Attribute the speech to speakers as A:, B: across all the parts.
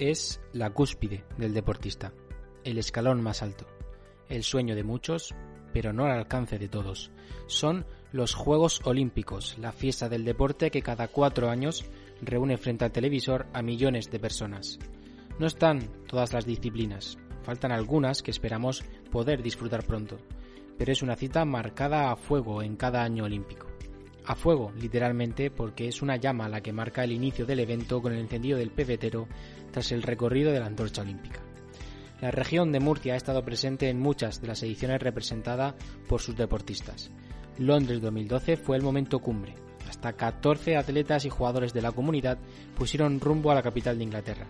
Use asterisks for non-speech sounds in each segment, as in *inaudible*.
A: es la cúspide del deportista, el escalón más alto, el sueño de muchos, pero no al alcance de todos. Son los Juegos Olímpicos, la fiesta del deporte que cada cuatro años reúne frente al televisor a millones de personas. No están todas las disciplinas, faltan algunas que esperamos poder disfrutar pronto, pero es una cita marcada a fuego en cada año olímpico. A fuego, literalmente, porque es una llama la que marca el inicio del evento con el encendido del pebetero tras el recorrido de la antorcha olímpica. La región de Murcia ha estado presente en muchas de las ediciones representadas por sus deportistas. Londres 2012 fue el momento cumbre. Hasta 14 atletas y jugadores de la comunidad pusieron rumbo a la capital de Inglaterra.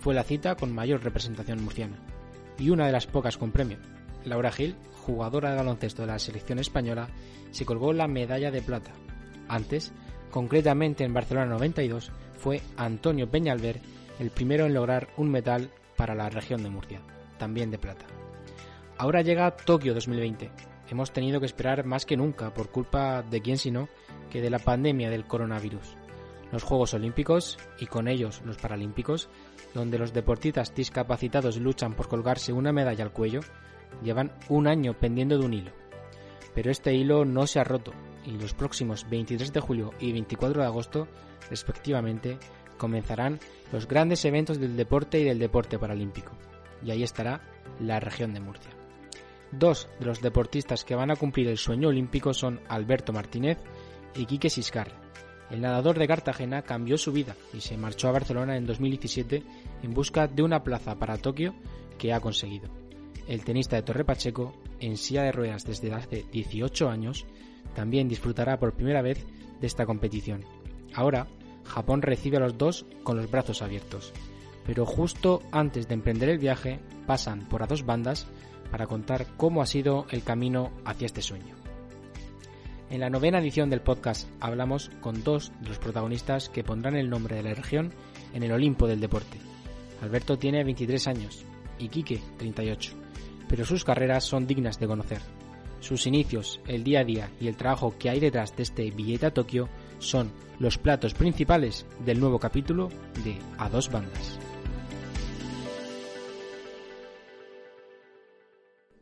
A: Fue la cita con mayor representación murciana. Y una de las pocas con premio. Laura Gil, jugadora de baloncesto de la selección española, se colgó la medalla de plata. Antes, concretamente en Barcelona 92, fue Antonio Peñalver el primero en lograr un metal para la región de Murcia, también de plata. Ahora llega Tokio 2020. Hemos tenido que esperar más que nunca por culpa de quién sino que de la pandemia del coronavirus. Los Juegos Olímpicos y con ellos los Paralímpicos, donde los deportistas discapacitados luchan por colgarse una medalla al cuello, llevan un año pendiendo de un hilo. Pero este hilo no se ha roto y los próximos 23 de julio y 24 de agosto, respectivamente, comenzarán los grandes eventos del deporte y del deporte paralímpico. Y ahí estará la región de Murcia. Dos de los deportistas que van a cumplir el sueño olímpico son Alberto Martínez y Quique Siscar. El nadador de Cartagena cambió su vida y se marchó a Barcelona en 2017 en busca de una plaza para Tokio que ha conseguido. El tenista de Torre Pacheco, en silla de ruedas desde hace 18 años, también disfrutará por primera vez de esta competición. Ahora, Japón recibe a los dos con los brazos abiertos, pero justo antes de emprender el viaje pasan por a dos bandas para contar cómo ha sido el camino hacia este sueño. En la novena edición del podcast hablamos con dos de los protagonistas que pondrán el nombre de la región en el Olimpo del deporte. Alberto tiene 23 años y Quique 38, pero sus carreras son dignas de conocer. Sus inicios, el día a día y el trabajo que hay detrás de este billete a Tokio son los platos principales del nuevo capítulo de A dos bandas.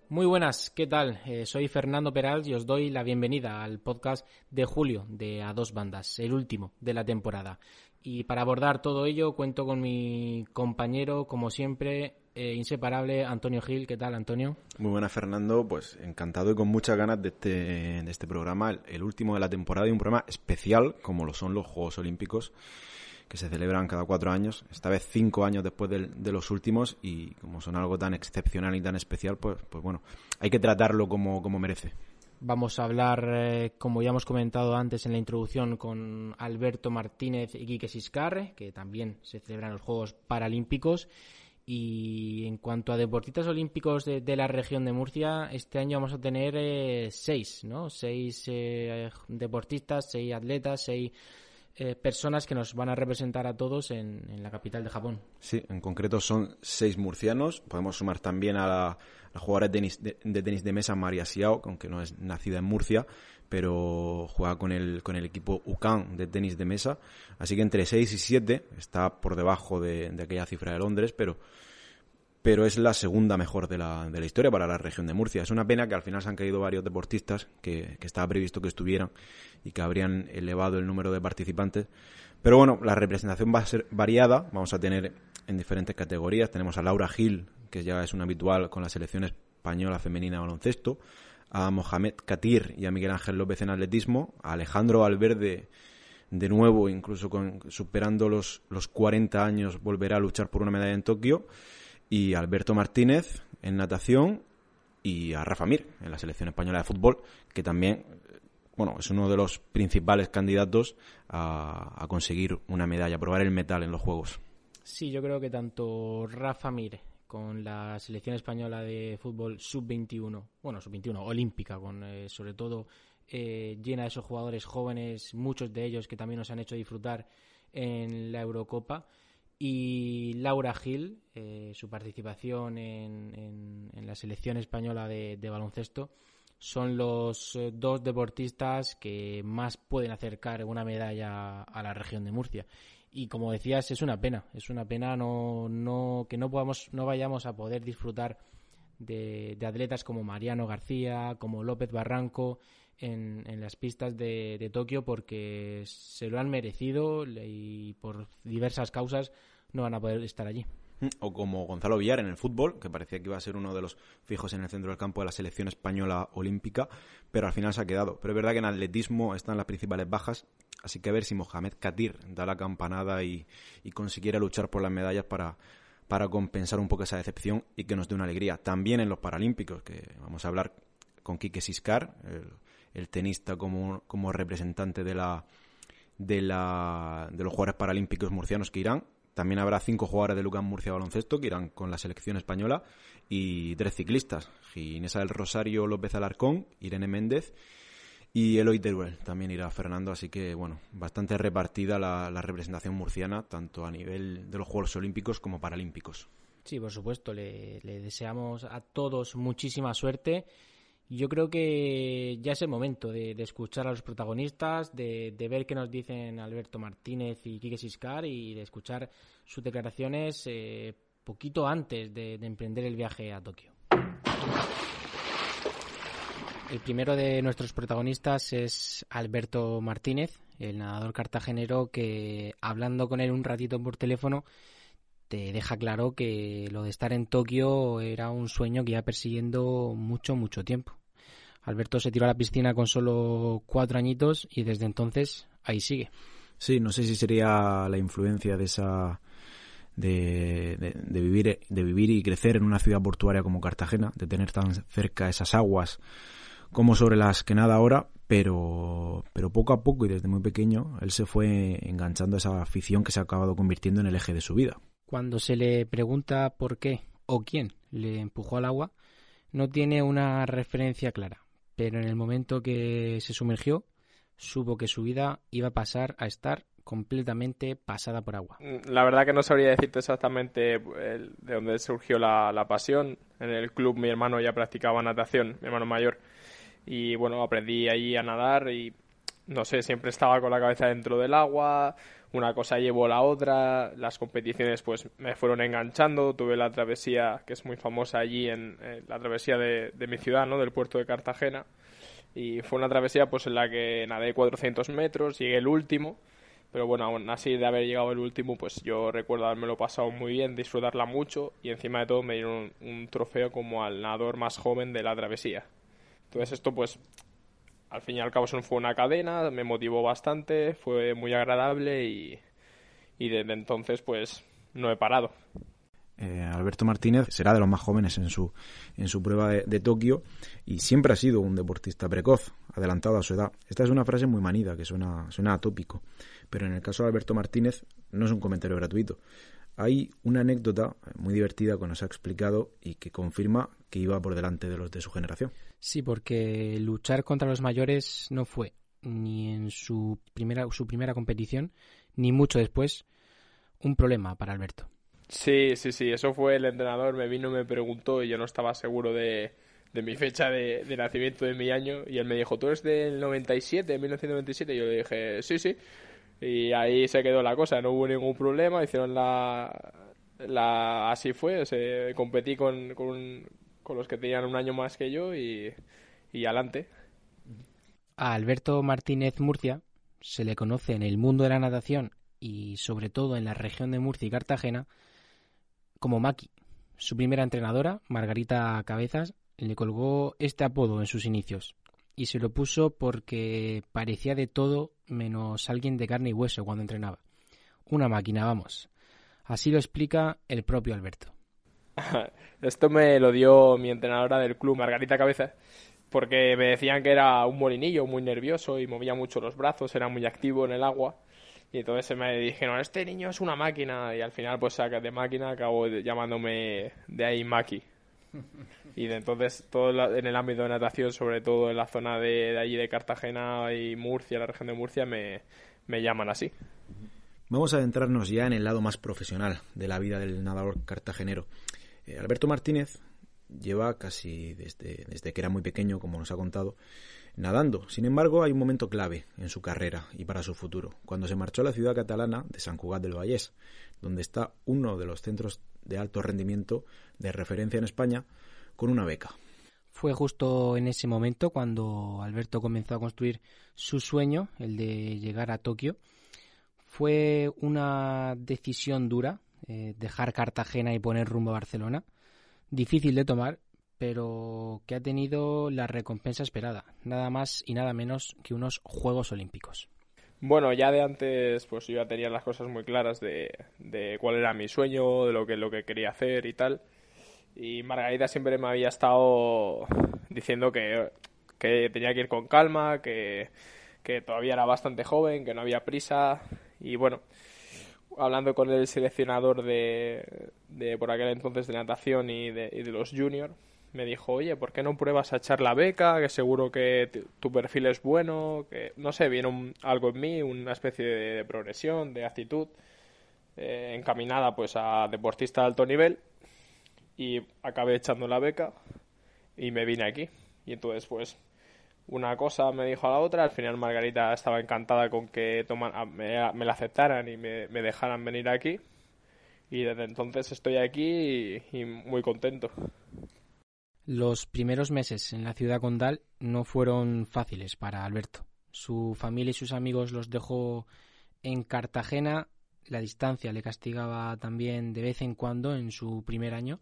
A: Muy buenas, ¿qué tal? Eh, soy Fernando Peral y os doy la bienvenida al podcast de julio de A Dos Bandas, el último de la temporada. Y para abordar todo ello cuento con mi compañero, como siempre, eh, inseparable, Antonio Gil. ¿Qué tal, Antonio?
B: Muy buenas, Fernando. Pues encantado y con muchas ganas de este, de este programa, el, último de la temporada y un programa especial, como lo son los Juegos Olímpicos, que se celebran cada cuatro años, esta vez cinco años después de, los últimos, y como son algo tan excepcional y tan especial, pues, pues bueno, hay que tratarlo como, como merece.
A: Vamos a hablar, eh, como ya hemos comentado antes en la introducción, con Alberto Martínez y Quique Siscar, que también se celebran los Juegos Paralímpicos. Y en cuanto a deportistas olímpicos de, la región de Murcia, este año vamos a tener eh, seis, ¿no? Seis eh, deportistas, seis atletas, seis eh, personas que nos van a representar a todos en, la capital de Japón.
B: Sí, en concreto son seis murcianos. Podemos sumar también a la, jugadora de tenis de, mesa María Siao, aunque no es nacida en Murcia, pero juega con el, con el equipo UCAN de tenis de mesa. Así que entre 6 y 7 está por debajo de, aquella cifra de Londres, pero, pero es la segunda mejor de la, de la historia para la región de Murcia. Es una pena que al final se han caído varios deportistas que, estaba previsto que estuvieran y que habrían elevado el número de participantes. Pero bueno, la representación va a ser variada. Vamos a tener en diferentes categorías. Tenemos a Laura Gil, que ya es un habitual con la selección española femenina de baloncesto a Mohamed Katir y a Miguel Ángel López en atletismo, a Alejandro Valverde de nuevo, incluso con, superando los, los 40 años, volverá a luchar por una medalla en Tokio, y Alberto Martínez en natación y a Rafa Mir en la selección española de fútbol, que también bueno, es uno de los principales candidatos a, a conseguir una medalla, a probar el metal en los Juegos.
A: Sí, yo creo que tanto Rafa Mir con la selección española de fútbol sub-21, bueno, sub-21, olímpica, con eh, sobre todo eh, llena de esos jugadores jóvenes, muchos de ellos que también nos han hecho disfrutar en la Eurocopa. Y Laura Gil, eh, su participación en, la selección española de, baloncesto, son los dos deportistas que más pueden acercar una medalla a la región de Murcia. Y como decías, es una pena, es una pena no, no, que no podamos, no vayamos a poder disfrutar de, atletas como Mariano García, como López Barranco en, en las pistas de, de, Tokio porque se lo han merecido y por diversas causas no van a poder estar allí.
B: O como Gonzalo Villar en el fútbol, que parecía que iba a ser uno de los fijos en el centro del campo de la selección española olímpica, pero al final se ha quedado. Pero es verdad que en atletismo están las principales bajas, así que a ver si Mohamed Katir da la campanada y, consiguiera luchar por las medallas para, para compensar un poco esa decepción y que nos dé una alegría. También en los Paralímpicos, que vamos a hablar con Quique Siscar, el, tenista como, como representante de la, de, la, de los jugadores paralímpicos murcianos que irán. También habrá cinco jugadores de Lucas Murcia Baloncesto que irán con la selección española y tres ciclistas, Ginesa del Rosario López Alarcón, Irene Méndez y Eloy Teruel también irá Fernando, así que bueno, bastante repartida la, representación murciana, tanto a nivel de los Juegos Olímpicos como Paralímpicos.
A: Sí, por supuesto, le, deseamos a todos muchísima suerte. Yo creo que ya es el momento de, escuchar a los protagonistas, de, ver qué nos dicen Alberto Martínez y Quique Siscar y de escuchar sus declaraciones eh, poquito antes de emprender el viaje a Tokio. El primero de nuestros protagonistas es Alberto Martínez, el nadador cartagenero que hablando con él un ratito por teléfono te deja claro que lo de estar en Tokio era un sueño que iba persiguiendo mucho, mucho tiempo. Alberto se tiró a la piscina con solo cuatro añitos y desde entonces ahí sigue.
B: Sí, no sé si sería la influencia de esa de, de, vivir de vivir y crecer en una ciudad portuaria como Cartagena, de tener tan cerca esas aguas como sobre las que nada ahora, pero, pero poco a poco y desde muy pequeño él se fue enganchando a esa afición que se ha acabado convirtiendo en el eje de su vida.
A: Cuando se le pregunta por qué o quién le empujó al agua, no tiene una referencia clara, pero en el momento que se sumergió, supo que su vida iba a pasar a estar completamente pasada por agua.
C: Mm, la verdad que no sabría decirte exactamente de dónde surgió la, la pasión. En el club mi hermano ya practicaba natación, mi hermano mayor y bueno, aprendí allí a nadar y no sé, siempre estaba con la cabeza dentro del agua, una cosa llevó a la otra, las competiciones pues me fueron enganchando, tuve la travesía que es muy famosa allí en, la travesía de, mi ciudad, ¿no? del puerto de Cartagena y fue una travesía pues en la que nadé 400 metros, llegué el último, pero bueno, aún así de haber llegado el último pues yo recuerdo haberme lo pasado muy bien, disfrutarla mucho y encima de todo me dieron un trofeo como al nadador más joven de la travesía. Entonces esto pues al fin y al cabo fue una cadena, me motivó bastante, fue muy agradable y, desde entonces pues no he parado.
B: Eh, Alberto Martínez será de los más jóvenes en su, en su prueba de, Tokio y siempre ha sido un deportista precoz, adelantado a su edad. Esta es una frase muy manida, que suena, suena atópico, pero en el caso de Alberto Martínez no es un comentario gratuito. Hay una anécdota muy divertida que nos ha explicado y que confirma que iba por delante de los de su generación.
A: Sí, porque luchar contra los mayores no fue ni en su primera, su primera competición, ni mucho después, un problema para Alberto.
C: Sí, sí, sí, eso fue el entrenador, me vino, me preguntó y yo no estaba seguro de, de mi fecha de, de, nacimiento, de mi año, y él me dijo, ¿tú eres del 97, 1997? Y yo le dije, sí, sí. Y ahí se quedó la cosa, no hubo ningún problema, hicieron la... la así fue, se, competí con, con, con los que tenían un año más que yo y, y adelante.
A: A Alberto Martínez Murcia se le conoce en el mundo de la natación y sobre todo en la región de Murcia y Cartagena como Maki. Su primera entrenadora, Margarita Cabezas, le colgó este apodo en sus inicios y se lo puso porque parecía de todo menos alguien de carne y hueso cuando entrenaba. Una máquina, vamos. Así lo explica el propio Alberto. *laughs*
C: Esto me lo dio mi entrenadora del club, Margarita Cabeza, porque me decían que era un molinillo muy nervioso y movía mucho los brazos, era muy activo en el agua. Y entonces me dijeron, este niño es una máquina. Y al final, pues de máquina, acabo llamándome de ahí Maki. *laughs* Y entonces todo en el ámbito de natación, sobre todo en la zona de, allí de Cartagena y Murcia, la región de Murcia, me, llaman así.
B: Vamos a adentrarnos ya en el lado más profesional de la vida del nadador cartagenero. Eh, Alberto Martínez lleva casi desde, desde que era muy pequeño, como nos ha contado, nadando. Sin embargo, hay un momento clave en su carrera y para su futuro, cuando se marchó a la ciudad catalana de San Cugat del Vallés, donde está uno de los centros de alto rendimiento de referencia en España, con una beca.
A: Fue justo en ese momento cuando Alberto comenzó a construir su sueño, el de llegar a Tokio. Fue una decisión dura, eh, dejar Cartagena y poner rumbo a Barcelona. Difícil de tomar, pero que ha tenido la recompensa esperada, nada más y nada menos que unos Juegos Olímpicos.
C: Bueno, ya de antes, pues yo ya tenía las cosas muy claras de, de cuál era mi sueño, de lo que, lo que quería hacer y tal. Y Margarita siempre me había estado diciendo que, que tenía que ir con calma, que, que todavía era bastante joven, que no había prisa. Y bueno, hablando con el seleccionador de, de por aquel entonces de natación y de, y de los juniors, me dijo, oye, ¿por qué no pruebas a echar la beca? Que seguro que tu perfil es bueno, que no sé, viene algo en mí, una especie de, progresión, de actitud, eh, encaminada pues a deportista de alto nivel y acabé echando la beca y me vine aquí. Y entonces pues una cosa me dijo a la otra, al final Margarita estaba encantada con que toman, me, la aceptaran y me, dejaran venir aquí y desde entonces estoy aquí y muy contento.
A: Los primeros meses en la ciudad condal no fueron fáciles para Alberto. Su familia y sus amigos los dejó en Cartagena. La distancia le castigaba también de vez en cuando en su primer año.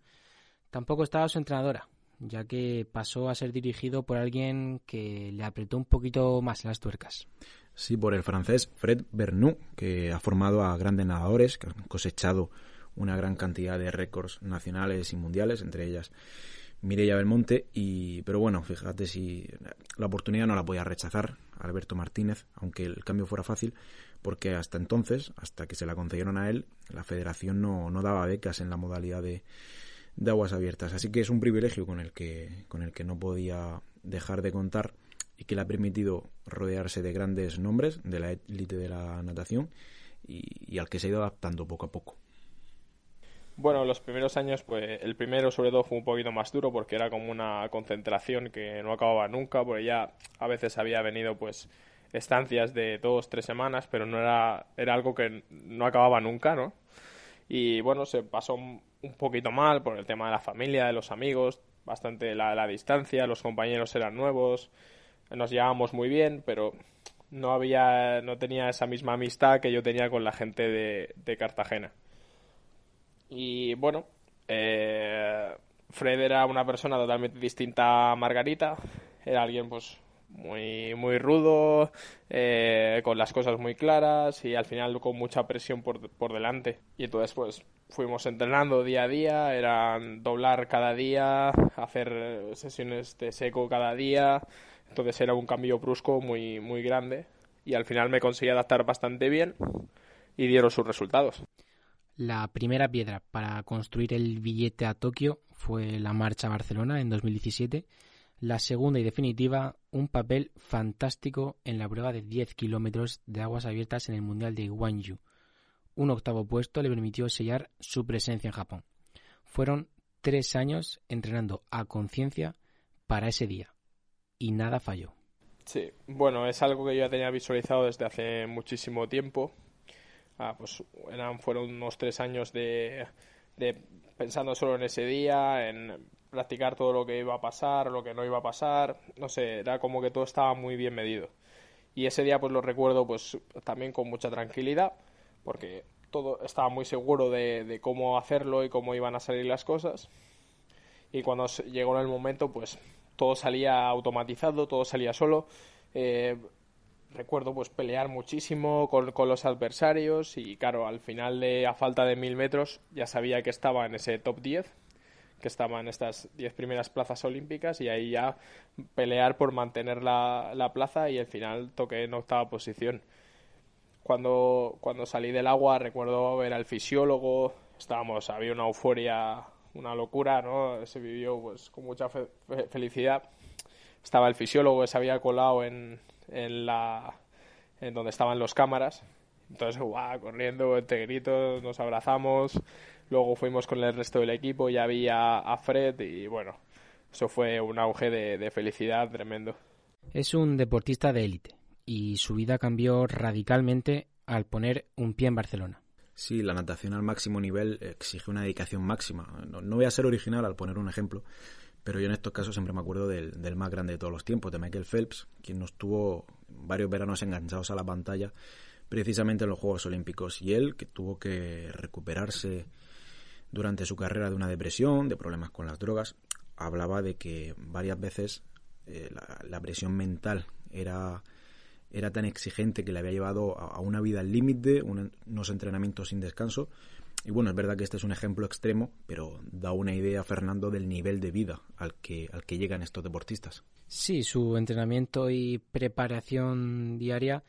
A: Tampoco estaba su entrenadora, ya que pasó a ser dirigido por alguien que le apretó un poquito más las tuercas.
B: Sí, por el francés Fred Bernoux, que ha formado a grandes nadadores, que han cosechado una gran cantidad de récords nacionales y mundiales, entre ellas Mireia Belmonte, y, pero bueno, fíjate si la oportunidad no la podía rechazar Alberto Martínez, aunque el cambio fuera fácil, porque hasta entonces, hasta que se la concedieron a él, la federación no, no daba becas en la modalidad de, de aguas abiertas. Así que es un privilegio con el que, con el que no podía dejar de contar y que le ha permitido rodearse de grandes nombres de la élite de la natación y, y al que se ha ido adaptando poco a poco.
C: Bueno, los primeros años, pues el primero sobre todo fue un poquito más duro porque era como una concentración que no acababa nunca, porque ya a veces había venido pues estancias de dos, tres semanas, pero no era, era algo que no acababa nunca, ¿no? Y bueno, se pasó un poquito mal por el tema de la familia, de los amigos, bastante la, la distancia, los compañeros eran nuevos, nos llevábamos muy bien, pero no había, no tenía esa misma amistad que yo tenía con la gente de, de Cartagena. Y bueno, eh, Fred era una persona totalmente distinta a Margarita. Era alguien pues muy, muy rudo, eh, con las cosas muy claras y al final con mucha presión por, por delante. Y entonces pues fuimos entrenando día a día, eran doblar cada día, hacer sesiones de seco cada día. Entonces era un cambio brusco muy, muy grande y al final me conseguí adaptar bastante bien y dieron sus resultados.
A: La primera piedra para construir el billete a Tokio fue la marcha a Barcelona en 2017. La segunda y definitiva, un papel fantástico en la prueba de 10 kilómetros de aguas abiertas en el Mundial de Gwangju. Un octavo puesto le permitió sellar su presencia en Japón. Fueron tres años entrenando a conciencia para ese día. Y nada falló.
C: Sí, bueno, es algo que yo ya tenía visualizado desde hace muchísimo tiempo ah, pues fueron unos tres años de, pensando solo en ese día, en practicar todo lo que iba a pasar, lo que no iba a pasar, no sé, era como que todo estaba muy bien medido. Y ese día pues lo recuerdo pues también con mucha tranquilidad, porque todo estaba muy seguro de, de cómo hacerlo y cómo iban a salir las cosas. Y cuando llegó el momento pues todo salía automatizado, todo salía solo. Eh, recuerdo pues pelear muchísimo con, con, los adversarios y claro, al final de a falta de mil metros ya sabía que estaba en ese top 10, que estaba en estas 10 primeras plazas olímpicas y ahí ya pelear por mantener la, la plaza y al final toqué en octava posición. Cuando, cuando salí del agua recuerdo ver al fisiólogo, estábamos, había una euforia, una locura, ¿no? Se vivió pues con mucha fe felicidad. Estaba el fisiólogo, se había colado en, en la en donde estaban los cámaras. Entonces, guau, corriendo entre gritos, nos abrazamos. Luego fuimos con el resto del equipo, ya vi a, a Fred y bueno, eso fue un auge de, de, felicidad tremendo.
A: Es un deportista de élite y su vida cambió radicalmente al poner un pie en Barcelona.
B: Sí, la natación al máximo nivel exige una dedicación máxima. No, voy a ser original al poner un ejemplo, pero yo en estos casos siempre me acuerdo del, más grande de todos los tiempos, de Michael Phelps, quien nos tuvo varios veranos enganchados a la pantalla precisamente en los Juegos Olímpicos. Y él, que tuvo que recuperarse durante su carrera de una depresión, de problemas con las drogas, hablaba de que varias veces eh, la, presión mental era, era tan exigente que le había llevado a, una vida al límite, unos entrenamientos sin descanso. Y bueno, es verdad que este es un ejemplo extremo, pero da una idea, Fernando, del nivel de vida al que, al que llegan estos deportistas.
A: Sí, su entrenamiento y preparación diaria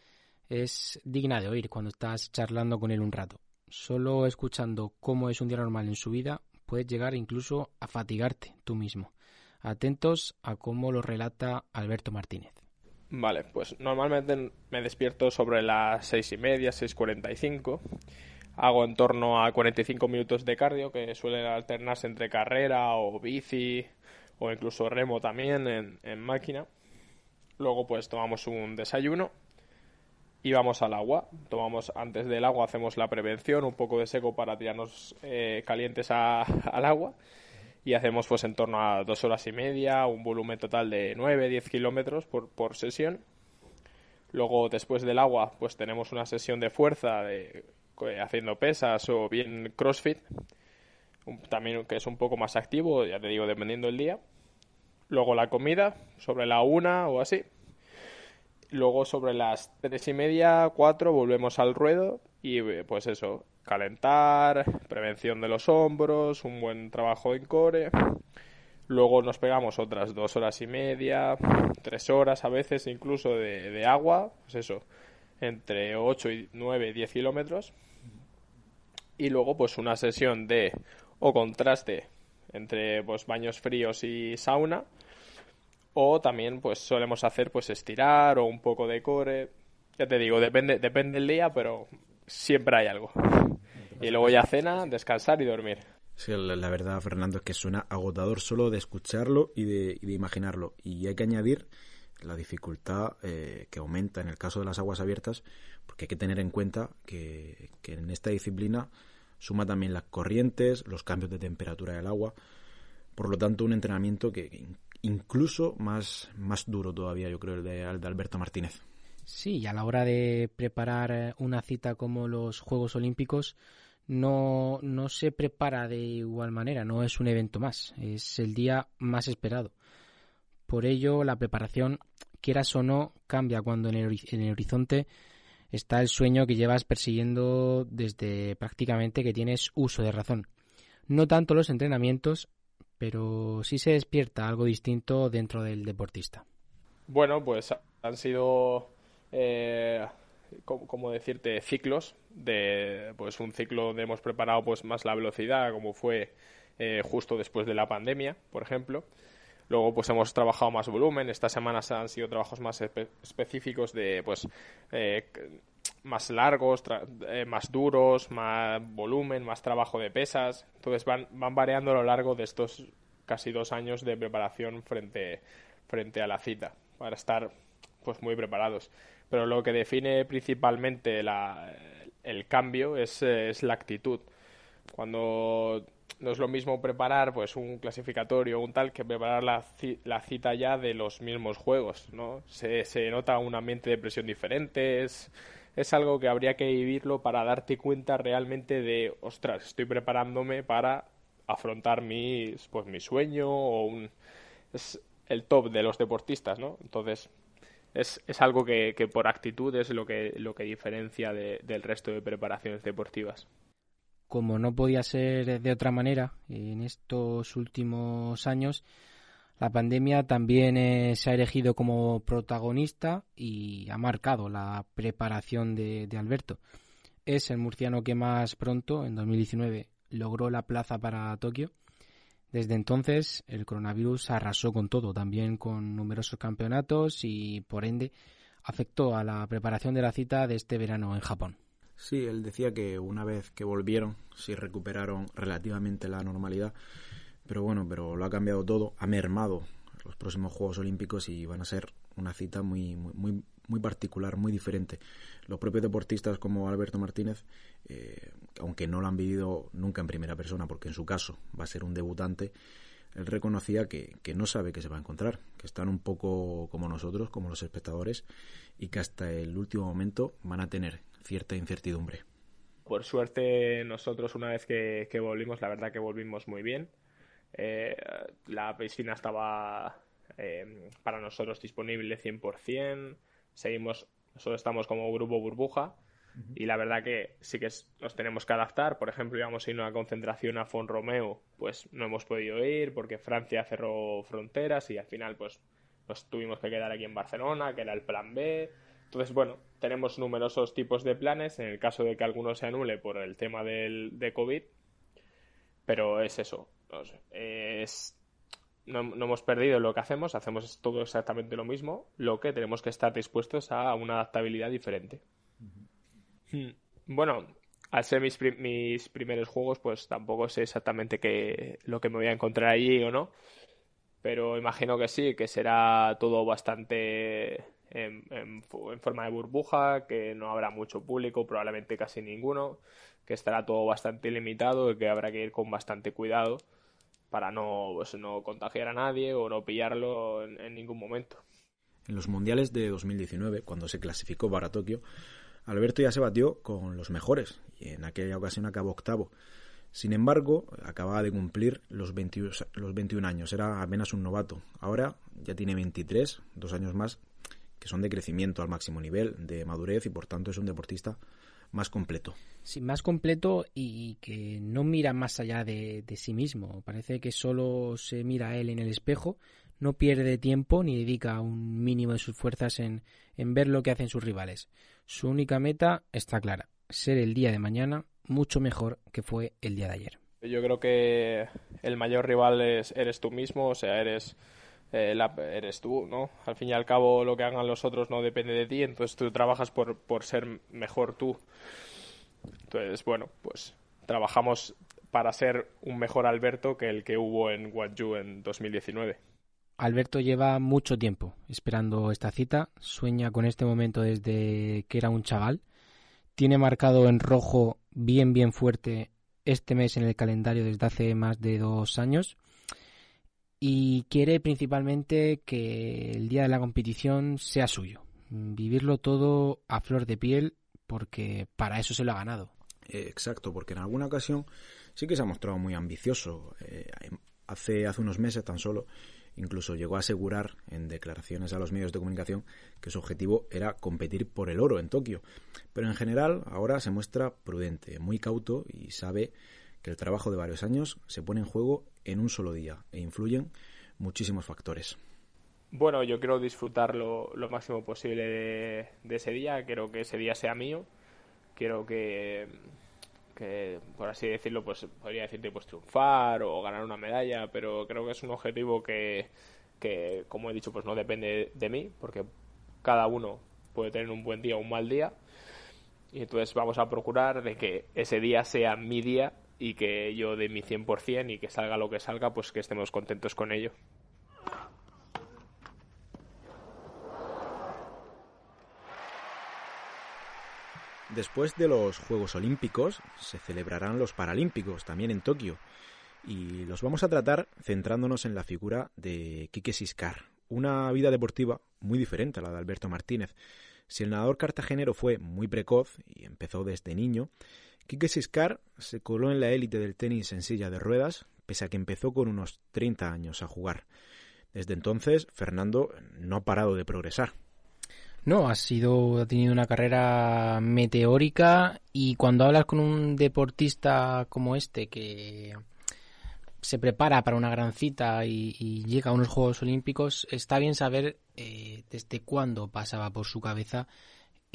A: es digna de oír cuando estás charlando con él un rato. Solo escuchando cómo es un día normal en su vida puedes llegar incluso a fatigarte tú mismo. Atentos a cómo lo relata Alberto Martínez.
C: Vale, pues normalmente me despierto sobre las seis y media, 6.45. Hago en torno a 45 minutos de cardio, que suelen alternarse entre carrera o bici o incluso remo también en, en máquina. Luego pues tomamos un desayuno y vamos al agua. Tomamos antes del agua, hacemos la prevención, un poco de seco para tirarnos eh, calientes *laughs* al agua y hacemos pues en torno a dos horas y media, un volumen total de 9-10 kilómetros por, por sesión. Luego después del agua pues tenemos una sesión de fuerza de, haciendo pesas o bien crossfit, también que es un poco más activo, ya te digo, dependiendo del día. Luego la comida, sobre la una o así. Luego sobre las tres y media, cuatro, volvemos al ruedo y pues eso, calentar, prevención de los hombros, un buen trabajo en core. Luego nos pegamos otras dos horas y media, tres horas a veces incluso de, agua, pues eso, entre 8 y 9, 10 kilómetros. Y luego pues una sesión de o contraste entre pues baños fríos y sauna o también pues solemos hacer pues estirar o un poco de core. Ya te digo, depende, depende del día, pero siempre hay algo. Y luego ya cena, descansar y dormir.
B: Sí, la, verdad, Fernando, es que suena agotador solo de escucharlo y de, imaginarlo. Y hay que añadir la dificultad eh, que aumenta en el caso de las aguas abiertas, porque hay que tener en cuenta que, que en esta disciplina suma también las corrientes, los cambios de temperatura del agua. Por lo tanto, un entrenamiento que, incluso más, más duro todavía, yo creo, el de, Alberto Martínez.
A: Sí, y a la hora de preparar eh, una cita como los Juegos Olímpicos, no, no se prepara de igual manera, no es un evento más, es el día más esperado. Por ello, la preparación, quieras o no, cambia cuando en el, en el horizonte está el sueño que llevas persiguiendo desde prácticamente que tienes uso de razón. No tanto los entrenamientos, pero sí se despierta algo distinto dentro del deportista.
C: Bueno, pues han sido, eh, como decirte, ciclos de, pues un ciclo donde hemos preparado pues más la velocidad, como fue eh, justo después de la pandemia, por ejemplo. Luego pues hemos trabajado más volumen. Estas semanas han sido trabajos más específicos de pues eh, más largos, eh, más duros, más volumen, más trabajo de pesas. Entonces van, van variando a lo largo de estos casi dos años de preparación frente, frente a la cita, para estar pues muy preparados. Pero lo que define principalmente la, el cambio es, es la actitud. Cuando no es lo mismo preparar pues un clasificatorio o un tal que preparar la, cita ya de los mismos juegos, ¿no? Se, se nota un ambiente de presión diferente, es, es algo que habría que vivirlo para darte cuenta realmente de, ostras, estoy preparándome para afrontar mis, pues, mi sueño o un... Es el top de los deportistas, ¿no? Entonces, es, es algo que, que, por actitud es lo que, lo que diferencia del resto de preparaciones deportivas.
A: Como no podía ser de otra manera, en estos últimos años la pandemia también eh, se ha elegido como protagonista y ha marcado la preparación de, Alberto. Es el murciano que más pronto, en 2019, logró la plaza para Tokio. Desde entonces, el coronavirus arrasó con todo, también con numerosos campeonatos y, por ende, afectó a la preparación de la cita de este verano en Japón.
B: Sí, él decía que una vez que volvieron, sí recuperaron relativamente la normalidad, pero bueno, pero lo ha cambiado todo, ha mermado los próximos Juegos Olímpicos y van a ser una cita muy, muy, muy particular, muy diferente. Los propios deportistas como Alberto Martínez, eh, aunque no lo han vivido nunca en primera persona, porque en su caso va a ser un debutante, él reconocía que, que, no sabe qué se va a encontrar, que están un poco como nosotros, como los espectadores, y que hasta el último momento van a tener cierta incertidumbre.
C: Por suerte nosotros una vez que, que volvimos, la verdad que volvimos muy bien. Eh, la piscina estaba eh, para nosotros disponible 100%. Seguimos, nosotros estamos como grupo burbuja y la verdad que sí que nos tenemos que adaptar. Por ejemplo, íbamos a ir a una concentración a Font Romeo, pues no hemos podido ir porque Francia cerró fronteras y al final pues nos tuvimos que quedar aquí en Barcelona, que era el plan B. Entonces, bueno, tenemos numerosos tipos de planes en el caso de que alguno se anule por el tema del, de COVID. Pero es eso. es, no, no, hemos perdido lo que hacemos, hacemos todo exactamente lo mismo, lo que tenemos que estar dispuestos a una adaptabilidad diferente. Hmm. Bueno, al ser mis, mis primeros juegos, pues tampoco sé exactamente qué, lo que me voy a encontrar allí o no. Pero imagino que sí, que será todo bastante en, forma de burbuja, que no habrá mucho público, probablemente casi ninguno, que estará todo bastante limitado y que habrá que ir con bastante cuidado para no, pues, no contagiar a nadie o no pillarlo en, ningún momento.
B: En los mundiales de 2019, cuando se clasificó para Tokio, Alberto ya se batió con los mejores y en aquella ocasión acabó octavo. Sin embargo, acababa de cumplir los 21, los 21 años, era apenas un novato. Ahora ya tiene 23, dos años más, que son de crecimiento al máximo nivel, de madurez y por tanto es un deportista más completo.
A: Sí, más completo y que no mira más allá de, de sí mismo. Parece que solo se mira a él en el espejo, no pierde tiempo ni dedica un mínimo de sus fuerzas en, en ver lo que hacen sus rivales. Su única meta está clara, ser el día de mañana mucho mejor que fue el día de ayer.
C: Yo creo que el mayor rival es, eres tú mismo, o sea, eres, eh, eres tú, ¿no? Al fin y al cabo lo que hagan los otros no depende de ti, entonces tú trabajas por, por ser mejor tú. Entonces, bueno, pues trabajamos para ser un mejor Alberto que el que hubo en Guangzhou en 2019.
A: Alberto lleva mucho tiempo esperando esta cita, sueña con este momento desde que era un chaval, tiene marcado en rojo bien bien fuerte este mes en el calendario desde hace más de dos años y quiere principalmente que el día de la competición sea suyo, vivirlo todo a flor de piel porque para eso se lo ha ganado.
B: Eh, exacto, porque en alguna ocasión sí que se ha mostrado muy ambicioso. Eh, hace, hace unos meses tan solo Incluso llegó a asegurar en declaraciones a los medios de comunicación que su objetivo era competir por el oro en Tokio. Pero en general ahora se muestra prudente, muy cauto y sabe que el trabajo de varios años se pone en juego en un solo día e influyen muchísimos factores.
C: Bueno, yo quiero disfrutar lo, lo máximo posible de, ese día, quiero que ese día sea mío, quiero que que por así decirlo pues podría decirte pues triunfar o ganar una medalla pero creo que es un objetivo que, que como he dicho pues no depende de mí porque cada uno puede tener un buen día o un mal día y entonces vamos a procurar de que ese día sea mi día y que yo de mi 100% y que salga lo que salga pues que estemos contentos con ello
B: Después de los Juegos Olímpicos se celebrarán los Paralímpicos también en Tokio y los vamos a tratar centrándonos en la figura de Quique Siscar, una vida deportiva muy diferente a la de Alberto Martínez. Si el nadador cartagenero fue muy precoz y empezó desde niño, Quique Siscar se coló en la élite del tenis en silla de ruedas, pese a que empezó con unos 30 años a jugar. Desde entonces, Fernando no ha parado de progresar.
A: No, ha sido, ha tenido una carrera meteórica y cuando hablas con un deportista como este que se prepara para una gran cita y, llega a unos Juegos Olímpicos, está bien saber eh, desde cuándo pasaba por su cabeza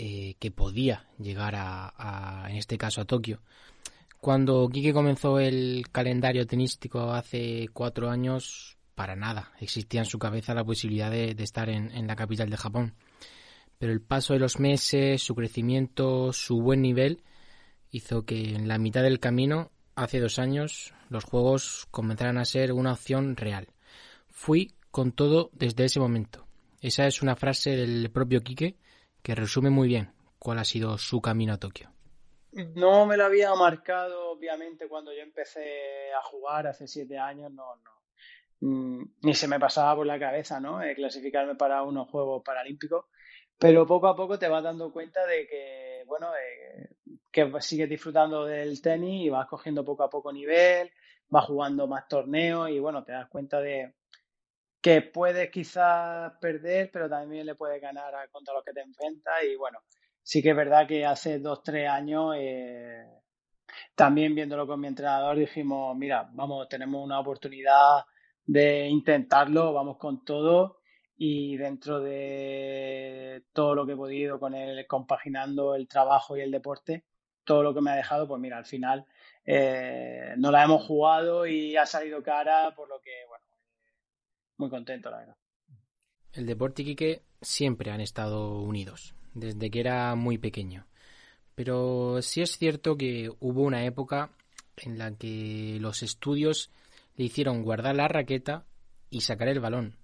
A: eh, que podía llegar a, en este caso, a Tokio. Cuando Quique comenzó el calendario tenístico hace cuatro años, para nada existía en su cabeza la posibilidad de, de estar en, en la capital de Japón pero el paso de los meses, su crecimiento, su buen nivel, hizo que en la mitad del camino, hace dos años, los juegos comenzaran a ser una opción real. Fui con todo desde ese momento. Esa es una frase del propio Quique que resume muy bien cuál ha sido su camino a Tokio.
D: No me lo había marcado, obviamente, cuando yo empecé a jugar hace siete años, no, no. Mm, ni se me pasaba por la cabeza, ¿no? Eh, clasificarme para unos Juegos Paralímpicos. Pero poco a poco te vas dando cuenta de que, bueno, eh, que sigues disfrutando del tenis y vas cogiendo poco a poco nivel, vas jugando más torneos y, bueno, te das cuenta de que puedes quizás perder, pero también le puedes ganar contra los que te enfrentas. Y, bueno, sí que es verdad que hace dos, tres años, eh, también viéndolo con mi entrenador, dijimos, mira, vamos, tenemos una oportunidad de intentarlo, vamos con todo y dentro de todo lo que he podido con él, compaginando el trabajo y el deporte, todo lo que me ha dejado, pues mira, al final eh, no la hemos jugado y ha salido cara, por lo que, bueno, muy contento, la verdad.
A: El deporte y Quique siempre han estado unidos desde que era muy pequeño. Pero sí es cierto que hubo una época en la que los estudios le hicieron guardar la raqueta y sacar el balón.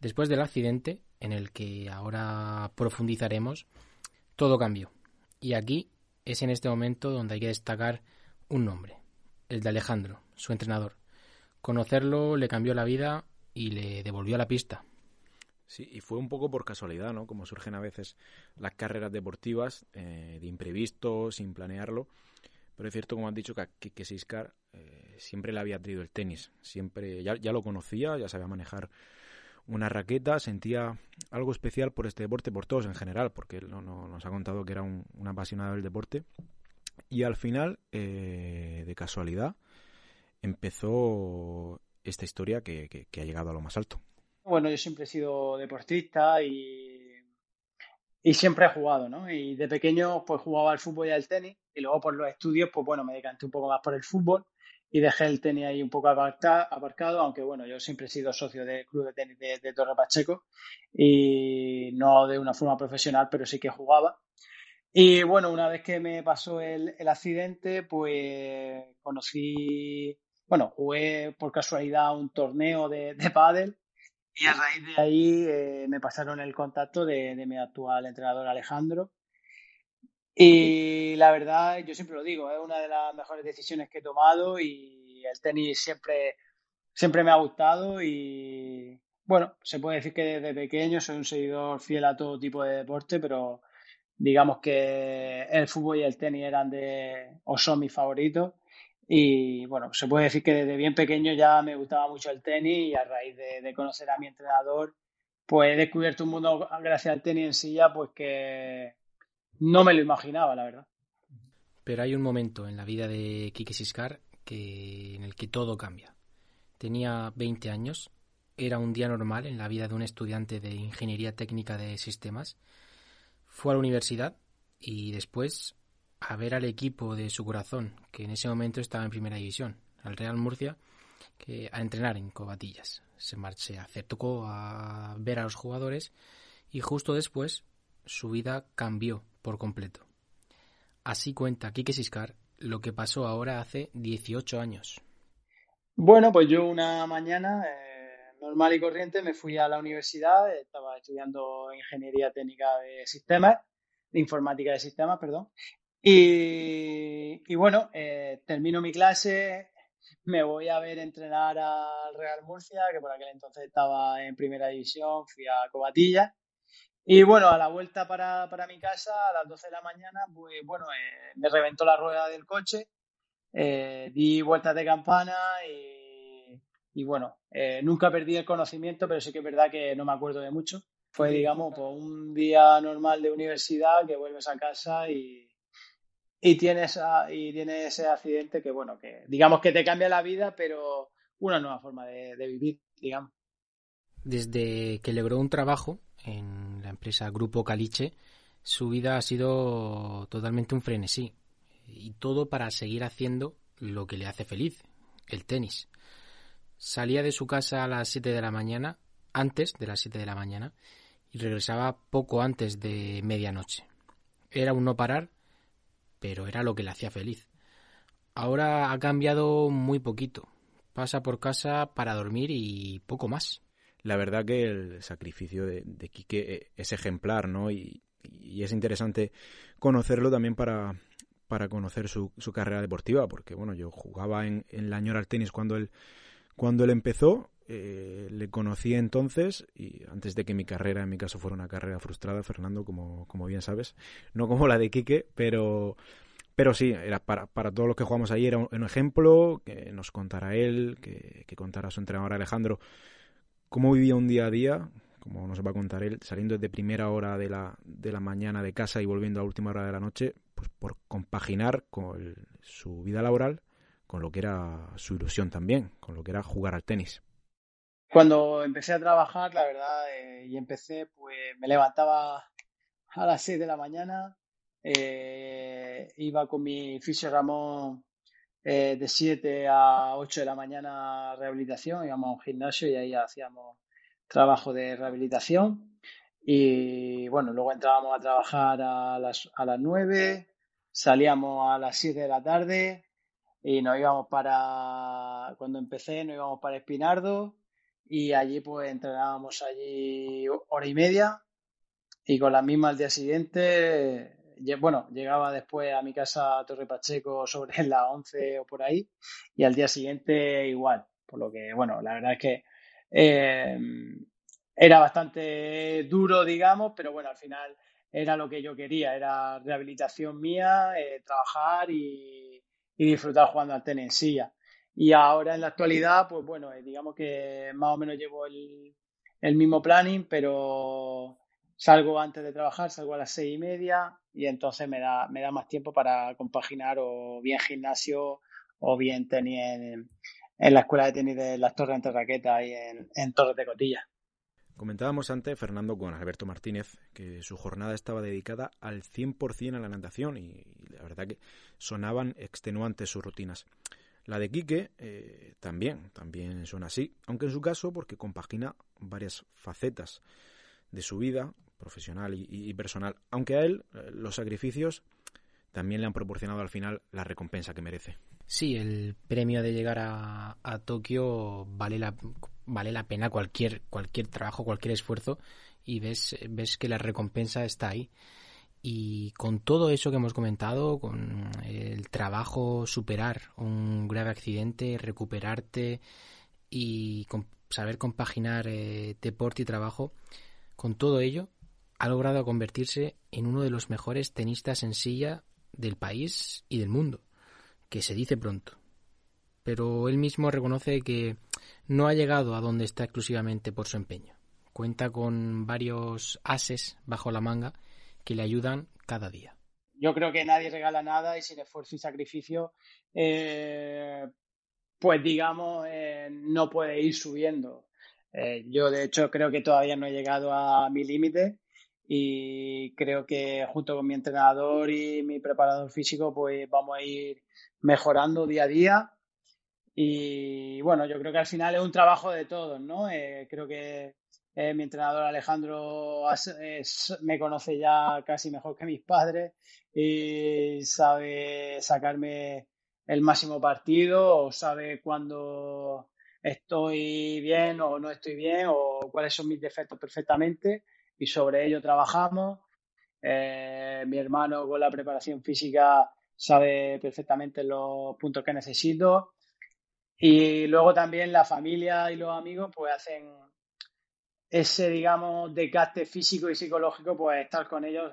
A: Después del accidente, en el que ahora profundizaremos, todo cambió. Y aquí es en este momento donde hay que destacar un nombre, el de Alejandro, su entrenador. Conocerlo le cambió la vida y le devolvió la pista.
B: Sí, y fue un poco por casualidad, ¿no? Como surgen a veces las carreras deportivas, eh, de imprevisto, sin planearlo. Pero es cierto, como has dicho, que, que Siscar eh, siempre le había traído el tenis. Siempre, ya, ya lo conocía, ya sabía manejar una raqueta, sentía algo especial por este deporte, por todos en general, porque él no, nos ha contado que era un, apasionado del deporte. Y al final, eh, de casualidad, empezó esta historia que ha llegado a lo más alto.
D: Bueno, yo siempre he sido deportista y, y siempre he jugado, ¿no? Y de pequeño pues jugaba al fútbol y al tenis y luego por los estudios pues bueno, me decanté un poco más por el fútbol y dejé el tenis ahí un poco aparcado, aunque bueno, yo siempre he sido socio del club de tenis de, Torre Pacheco y no de una forma profesional, pero sí que jugaba. Y bueno, una vez que me pasó el, accidente, pues conocí, bueno, jugué por casualidad un torneo de, de pádel y a raíz de ahí eh, me pasaron el contacto de, mi actual entrenador Alejandro. Y la verdad, yo siempre lo digo, es una de las mejores decisiones que he tomado y el tenis siempre, siempre me ha gustado y bueno, se puede decir que desde pequeño soy un seguidor fiel a todo tipo de deporte, pero digamos que el fútbol y el tenis eran de, o son mis favoritos. Y bueno, se puede decir que desde bien pequeño ya me gustaba mucho el tenis y a raíz de, conocer a mi entrenador, pues he descubierto un mundo gracias al tenis en silla, pues que no me lo imaginaba, la verdad.
A: Pero hay un momento en la vida de Kike Siscar que, en el que todo cambia. Tenía 20 años, era un día normal en la vida de un estudiante de Ingeniería Técnica de Sistemas. Fue a la universidad y después a ver al equipo de su corazón, que en ese momento estaba en primera división, al Real Murcia, que a entrenar en Cobatillas. Se, se acercó a ver a los jugadores y justo después su vida cambió por completo. Así cuenta Quique Siscar lo que pasó ahora hace 18 años.
D: Bueno, pues yo una mañana eh, normal y corriente me fui a la universidad, estaba estudiando ingeniería técnica de sistemas, de informática de sistemas, perdón, y, bueno, eh, termino mi clase, me voy a ver entrenar al Real Murcia, que por aquel entonces estaba en primera división, fui a Cobatilla. Y bueno, a la vuelta para, mi casa, a las 12 de la mañana, pues bueno, eh, me reventó la rueda del coche, eh, di vueltas de campana y, y bueno, nunca perdí el conocimiento, pero sí que es verdad que no me acuerdo de mucho. Fue, digamos, pues, un día normal de universidad que vuelves a casa y, y tienes, y tiene ese accidente que, bueno, que digamos que te cambia la vida, pero una nueva forma de, vivir, digamos.
A: Desde que logró un trabajo en la empresa Grupo Caliche, su vida ha sido totalmente un frenesí. Y todo para seguir haciendo lo que le hace feliz, el tenis. Salía de su casa a las 7 de la mañana, antes de las 7 de la mañana, y regresaba poco antes de medianoche. Era un no parar pero era lo que le hacía feliz. Ahora ha cambiado muy poquito. Pasa por casa para dormir y poco más.
B: la verdad que el sacrificio de, Quique eh, es ejemplar, ¿no? Y, es interesante conocerlo también para, para conocer su, su, carrera deportiva, porque bueno, yo jugaba en, en la Ñora al tenis cuando él, cuando él empezó, eh, le conocí entonces, y antes de que mi carrera, en mi caso, fuera una carrera frustrada, Fernando, como, como bien sabes, no como la de Quique, pero, pero sí, era para, para todos los que jugamos ahí era un, ejemplo, que nos contara él, que, que contara su entrenador Alejandro cómo vivía un día a día, como nos va a contar él, saliendo de primera hora de la, de la mañana de casa y volviendo a última hora de la noche, pues por compaginar con su vida laboral con lo que era su ilusión también, con lo que era jugar al tenis.
D: Cuando empecé a trabajar, la verdad, eh, y empecé, pues me levantaba a las 6 de la mañana, eh, iba con mi fisio Ramón eh, de 7 a 8 de la mañana a rehabilitación, íbamos a un gimnasio y ahí hacíamos trabajo de rehabilitación. Y bueno, luego entrábamos a trabajar a las, a las 9, salíamos a las 7 de la tarde y nos íbamos para, cuando empecé, nos íbamos para Espinardo y allí pues entrenábamos allí hora y media y con la misma al día siguiente bueno, llegaba después a mi casa Torre Pacheco sobre *laughs* las 11 o por ahí y al día siguiente igual. Por lo que, bueno, la verdad es que eh, era bastante duro, digamos, pero bueno, al final era lo que yo quería, era rehabilitación mía, eh, trabajar y, disfrutar jugando al tenis en silla. Y ahora en la actualidad, pues bueno, eh, digamos que más o menos llevo el, el mismo planning, pero salgo antes de trabajar, salgo a las seis y media y entonces me da, me da más tiempo para compaginar o bien gimnasio o bien tenis en, la escuela de tenis de las Torres entre Raquetas y en, Torres de Cotilla.
B: Comentábamos antes, Fernando, con Alberto Martínez, que su jornada estaba dedicada al 100% a la natación y, la verdad que sonaban extenuantes sus rutinas. La de Quique eh, también, también son así, aunque en su caso porque compagina varias facetas de su vida, profesional y, personal, aunque a él eh, los sacrificios también le han proporcionado al final la recompensa que merece.
A: Sí, el premio de llegar a, Tokio vale la, vale la pena cualquier, cualquier trabajo, cualquier esfuerzo y ves, ves que la recompensa está ahí. Y con todo eso que hemos comentado, con el trabajo, superar un grave accidente, recuperarte y saber compaginar eh, deporte y trabajo, con todo ello, ha logrado convertirse en uno de los mejores tenistas en silla del país y del mundo, que se dice pronto. Pero él mismo reconoce que no ha llegado a donde está exclusivamente por su empeño. Cuenta con varios ases bajo la manga que le ayudan cada día.
D: Yo creo que nadie regala nada y sin esfuerzo y sacrificio, eh, pues digamos, eh, no puede ir subiendo. Eh, yo de hecho creo que todavía no he llegado a mi límite y creo que junto con mi entrenador y mi preparador físico pues vamos a ir mejorando día a día y bueno yo creo que al final es un trabajo de todos no creo que eh, mi entrenador Alejandro me conoce ya casi mejor que mis padres y sabe sacarme el máximo partido o sabe cuándo estoy bien o no estoy bien o cuáles son mis defectos perfectamente y sobre ello trabajamos. Eh, mi hermano con la preparación física sabe perfectamente los puntos que necesito. Y luego también la familia y los amigos pues hacen ese, digamos, desgaste físico y psicológico, pues estar con ellos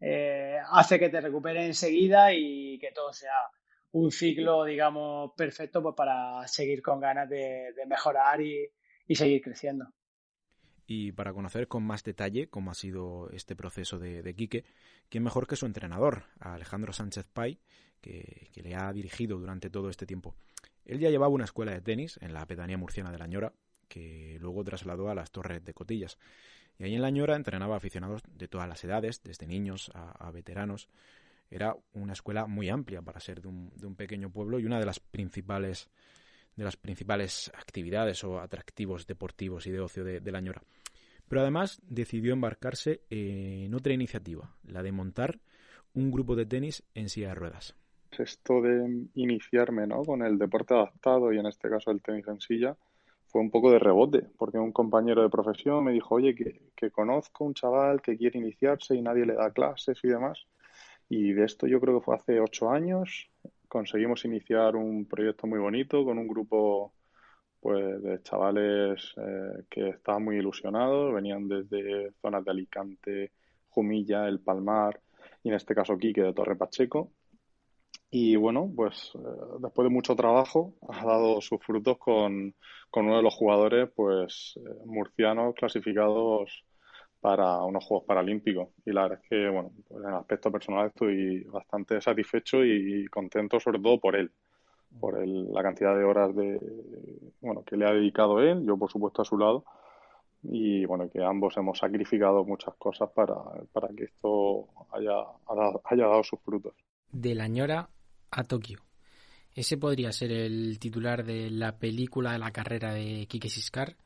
D: eh, hace que te recuperes enseguida y que todo sea un ciclo, digamos, perfecto pues, para seguir con ganas de, mejorar y seguir creciendo.
B: Y para conocer con más detalle cómo ha sido este proceso de, Quique, ¿quién mejor que su entrenador, Alejandro Sánchez Pay, que, le ha dirigido durante todo este tiempo? Él ya llevaba una escuela de tenis en la pedanía murciana de La Ñora, que luego trasladó a las Torres de Cotillas. Y ahí en La Ñora entrenaba aficionados de todas las edades, desde niños a, veteranos. Era una escuela muy amplia para ser de un, de un pequeño pueblo y una de las principales de las principales actividades o atractivos deportivos y de ocio de, La Ñora. Pero además decidió embarcarse en otra iniciativa, la de montar un grupo de tenis en silla de ruedas.
E: Esto de iniciarme ¿no? con el deporte adaptado y en este caso el tenis en silla fue un poco de rebote, porque un compañero de profesión me dijo, oye, que, conozco un chaval que quiere iniciarse y nadie le da clases y demás. Y de esto yo creo que fue hace ocho años. Conseguimos iniciar un proyecto muy bonito con un grupo pues de chavales eh, que estaban muy ilusionados, venían desde zonas de Alicante, Jumilla, El Palmar y en este caso Quique de Torre Pacheco. Y bueno, pues eh, después de mucho trabajo ha dado sus frutos con, con uno de los jugadores pues eh, murcianos clasificados para unos Juegos Paralímpicos. Y la verdad es que, bueno, pues en el aspecto personal estoy bastante satisfecho y contento sobre todo por él por el, la cantidad de horas de bueno que le ha dedicado él, yo por supuesto a su lado y bueno que ambos hemos sacrificado muchas cosas para, para que esto haya, haya dado sus frutos.
A: De la a Tokio. Ese podría ser el titular de la película de la carrera de Kike Siskar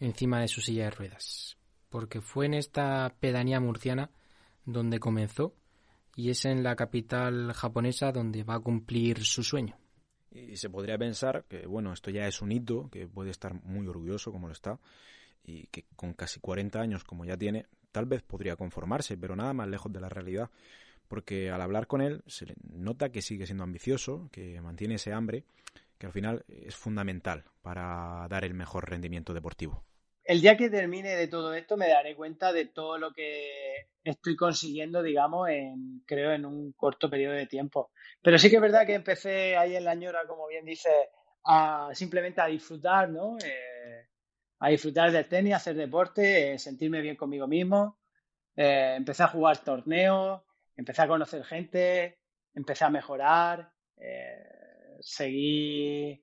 A: encima de su silla de ruedas, porque fue en esta pedanía murciana donde comenzó y es en la capital japonesa donde va a cumplir su sueño.
B: Y se podría pensar que, bueno, esto ya es un hito, que puede estar muy orgulloso como lo está, y que con casi 40 años como ya tiene, tal vez podría conformarse, pero nada más lejos de la realidad, porque al hablar con él se nota que sigue siendo ambicioso, que mantiene ese hambre, que al final es fundamental para dar el mejor rendimiento deportivo.
D: El día que termine de todo esto me daré cuenta de todo lo que estoy consiguiendo, digamos, en, creo, en un corto periodo de tiempo. Pero sí que es verdad que empecé ahí en la ñora, como bien dice, a simplemente a disfrutar, ¿no? Eh, a disfrutar del tenis, hacer deporte, eh, sentirme bien conmigo mismo. Eh, empecé a jugar torneos, empecé a conocer gente, empecé a mejorar, seguí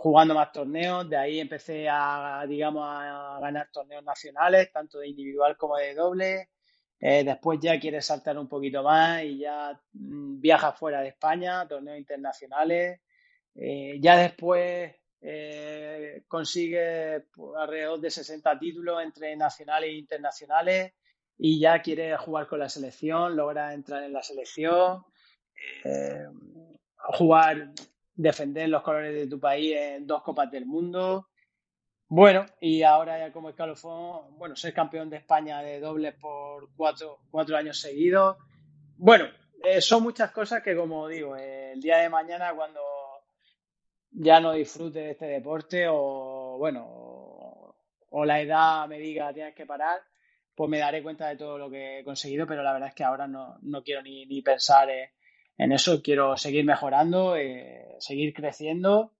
D: jugando más torneos, de ahí empecé a, digamos, a ganar torneos nacionales, tanto de individual como de doble. Eh, después ya quieres saltar un poquito más y ya mm, viajas fuera de España, torneos internacionales. Eh, ya después eh, consigues pues, alrededor de 60 títulos entre nacionales e internacionales y ya quieres jugar con la selección, logras entrar en la selección, jugar, defender los colores de tu país en dos copas del mundo. Bueno, y ahora ya como escalofón, bueno, ser campeón de España de dobles por cuatro, cuatro años seguidos. Bueno, eh, son muchas cosas que, como digo, eh, el día de mañana cuando ya no disfrute de este deporte o, bueno, o, la edad me diga tienes que parar, pues me daré cuenta de todo lo que he conseguido, pero la verdad es que ahora no, no quiero ni, ni pensar eh, en eso, quiero seguir mejorando, seguir creciendo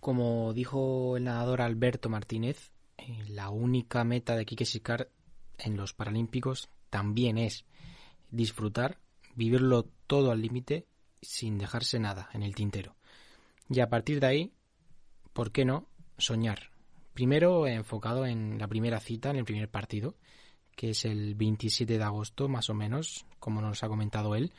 A: como dijo el nadador Alberto Martínez, eh, la única meta de Kike Sicar en los Paralímpicos también es disfrutar, vivirlo todo al límite sin dejarse nada en el tintero. Y a partir de ahí, ¿por qué no soñar? Primero enfocado en la primera cita, en el primer partido, que es el 27 de agosto más o menos, como nos ha comentado él.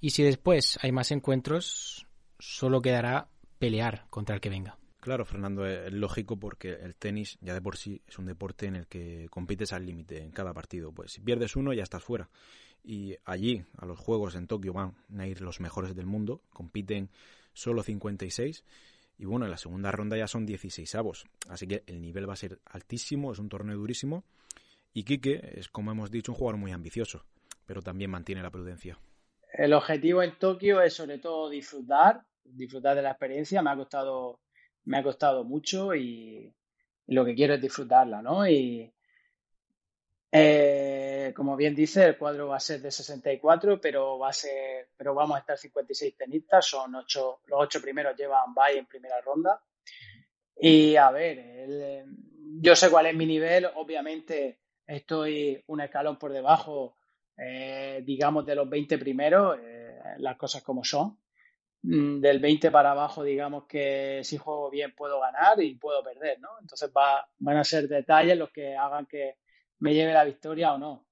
A: Y si después hay más encuentros, solo quedará pelear contra el que venga.
B: Claro, Fernando, es lógico porque el tenis ya de por sí es un deporte en el que compites al límite en cada partido. Pues si pierdes uno ya estás fuera. Y allí, a los Juegos en Tokio, van a ir los mejores del mundo. Compiten solo 56. Y bueno, en la segunda ronda ya son 16 avos. Así que el nivel va a ser altísimo, es un torneo durísimo. Y Quique es, como hemos dicho, un jugador muy ambicioso, pero también mantiene la prudencia.
D: El objetivo en Tokio es sobre todo disfrutar, disfrutar de la experiencia. Me ha costado, me ha costado mucho y, lo que quiero es disfrutarla, ¿no? Y eh, como bien dice, el cuadro va a ser de 64, pero va a ser, pero vamos a estar 56 tenistas, son ocho, los ocho primeros llevan bye en primera ronda. Y a ver, yo sé cuál es mi nivel, obviamente estoy un escalón por debajo, eh, digamos, de los 20 primeros, eh, las cosas como son. Mm, del 20 para abajo, digamos que si juego bien puedo ganar y puedo perder, ¿no? Entonces va, van a ser detalles los que hagan que me lleve la victoria o no.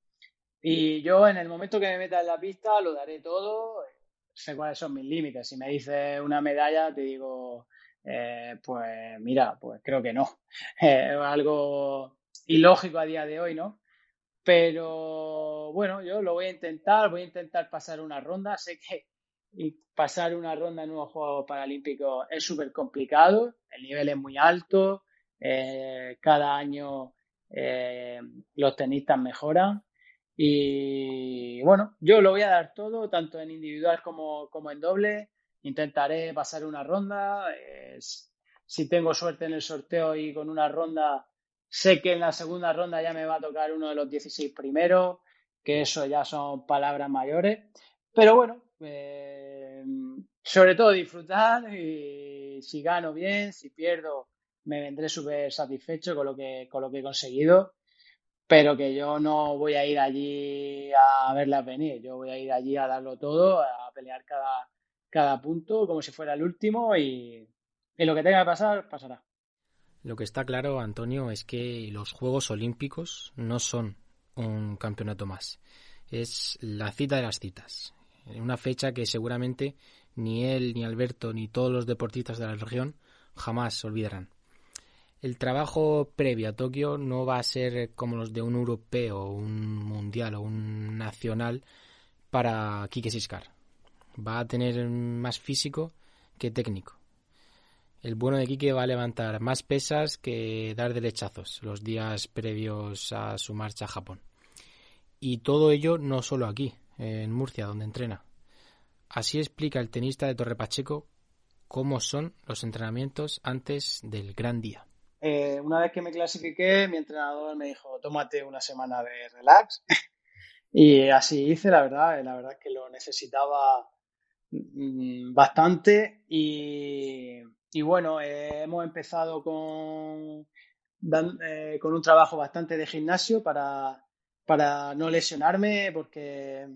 D: Y yo en el momento que me meta en la pista lo daré todo, sé cuáles son mis límites. Si me dices una medalla, te digo, eh, pues mira, pues creo que no. *laughs* Algo ilógico a día de hoy, ¿no? Pero bueno, yo lo voy a intentar, voy a intentar pasar una ronda. Sé que pasar una ronda en unos Juegos Paralímpicos es súper complicado, el nivel es muy alto, eh, cada año eh, los tenistas mejoran y bueno, yo lo voy a dar todo, tanto en individual como, como en doble. Intentaré pasar una ronda. si tengo suerte en el sorteo y con una ronda, sé que en la segunda ronda ya me va a tocar uno de los 16 primeros, que eso ya son palabras mayores. Pero bueno, eh, sobre todo disfrutar y si gano bien, si pierdo, me vendré súper satisfecho con lo que, con lo que he conseguido pero que yo no voy a ir allí a verlas venir, yo voy a ir allí a darlo todo, a pelear cada, cada punto como si fuera el último y, lo que tenga que pasar, pasará.
A: Lo que está claro, Antonio, es que los Juegos Olímpicos no son un campeonato más, es la cita de las citas, una fecha que seguramente ni él, ni Alberto, ni todos los deportistas de la región jamás olvidarán el trabajo previo a Tokio no va a ser como los de un europeo, un mundial o un nacional para Kike Siskar. Va a tener más físico que técnico. El bueno de Kike va a levantar más pesas que dar derechazos los días previos a su marcha a Japón. Y todo ello no solo aquí, en Murcia, donde entrena. Así explica el tenista de Torre Pacheco cómo son los entrenamientos antes del gran día.
D: Eh, una vez que me clasifiqué, mi entrenador me dijo, tómate una semana de relax. *laughs* y así hice, la verdad, la verdad es que lo necesitaba mm, bastante. Y, bueno, eh, hemos empezado con, eh, con un trabajo bastante de gimnasio para, para no lesionarme, porque